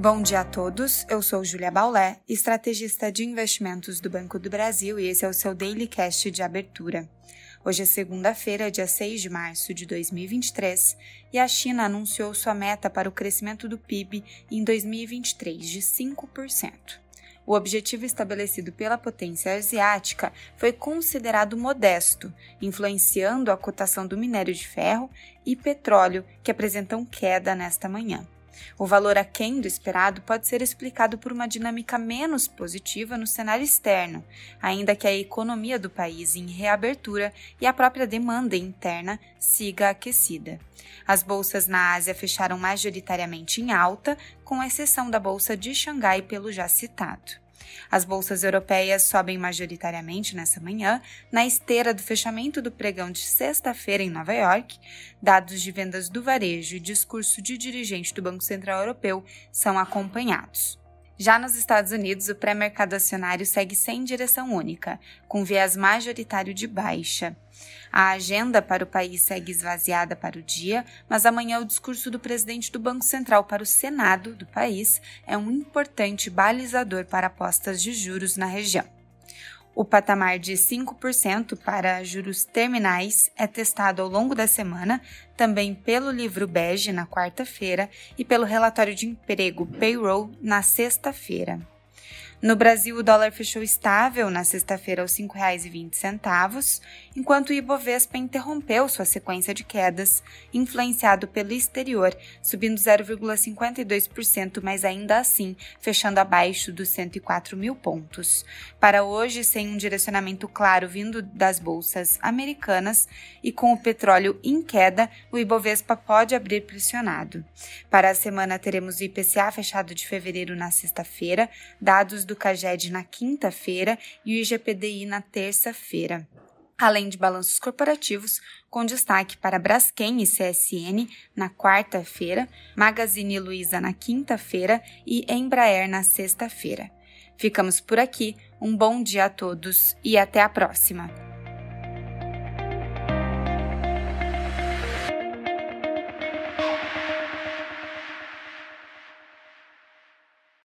Bom dia a todos, eu sou Julia Baulé, estrategista de investimentos do Banco do Brasil e esse é o seu Daily Cast de abertura. Hoje é segunda-feira, dia 6 de março de 2023, e a China anunciou sua meta para o crescimento do PIB em 2023 de 5%. O objetivo estabelecido pela potência asiática foi considerado modesto, influenciando a cotação do minério de ferro e petróleo, que apresentam queda nesta manhã. O valor aquém do esperado pode ser explicado por uma dinâmica menos positiva no cenário externo, ainda que a economia do país em reabertura e a própria demanda interna siga aquecida. As bolsas na Ásia fecharam majoritariamente em alta, com exceção da bolsa de Xangai pelo já citado. As bolsas europeias sobem majoritariamente nessa manhã, na esteira do fechamento do pregão de sexta-feira em Nova York. Dados de vendas do varejo e discurso de dirigente do Banco Central Europeu são acompanhados. Já nos Estados Unidos, o pré-mercado acionário segue sem direção única, com viés majoritário de baixa. A agenda para o país segue esvaziada para o dia, mas amanhã o discurso do presidente do Banco Central para o Senado do país é um importante balizador para apostas de juros na região. O patamar de 5% para juros terminais é testado ao longo da semana, também pelo livro bege na quarta-feira e pelo relatório de emprego payroll na sexta-feira. No Brasil, o dólar fechou estável na sexta-feira aos R$ 5,20, enquanto o Ibovespa interrompeu sua sequência de quedas, influenciado pelo exterior, subindo 0,52%, mas ainda assim fechando abaixo dos 104 mil pontos. Para hoje, sem um direcionamento claro vindo das bolsas americanas e com o petróleo em queda, o Ibovespa pode abrir pressionado. Para a semana, teremos o IPCA fechado de fevereiro na sexta-feira, dados do CAGED na quinta-feira e o IGPDI na terça-feira além de balanços corporativos, com destaque para Braskem e CSN na quarta-feira, Magazine Luiza na quinta-feira e Embraer na sexta-feira. Ficamos por aqui, um bom dia a todos e até a próxima!